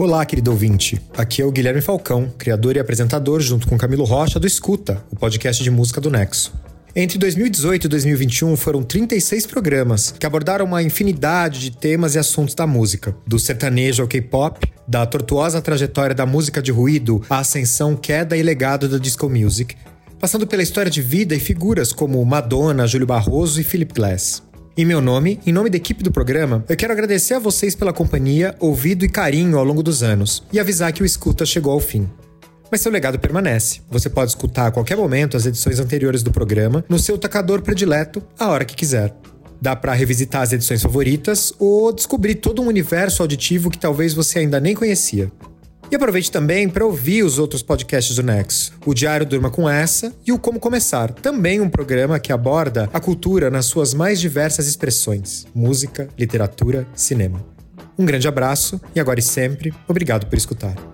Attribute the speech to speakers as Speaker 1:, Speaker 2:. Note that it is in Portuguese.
Speaker 1: Olá, querido ouvinte. Aqui é o Guilherme Falcão, criador e apresentador, junto com Camilo Rocha, do Escuta, o podcast de música do Nexo. Entre 2018 e 2021 foram 36 programas que abordaram uma infinidade de temas e assuntos da música, do sertanejo ao K-pop, da tortuosa trajetória da música de ruído à ascensão, queda e legado da disco music, passando pela história de vida e figuras como Madonna, Júlio Barroso e Philip Glass. Em meu nome, em nome da equipe do programa, eu quero agradecer a vocês pela companhia, ouvido e carinho ao longo dos anos e avisar que o Escuta chegou ao fim. Mas seu legado permanece. Você pode escutar a qualquer momento as edições anteriores do programa no seu tocador predileto, a hora que quiser. Dá para revisitar as edições favoritas ou descobrir todo um universo auditivo que talvez você ainda nem conhecia. E aproveite também para ouvir os outros podcasts do Nexo, o Diário Durma com Essa e o Como Começar, também um programa que aborda a cultura nas suas mais diversas expressões: música, literatura, cinema. Um grande abraço e agora e sempre, obrigado por escutar.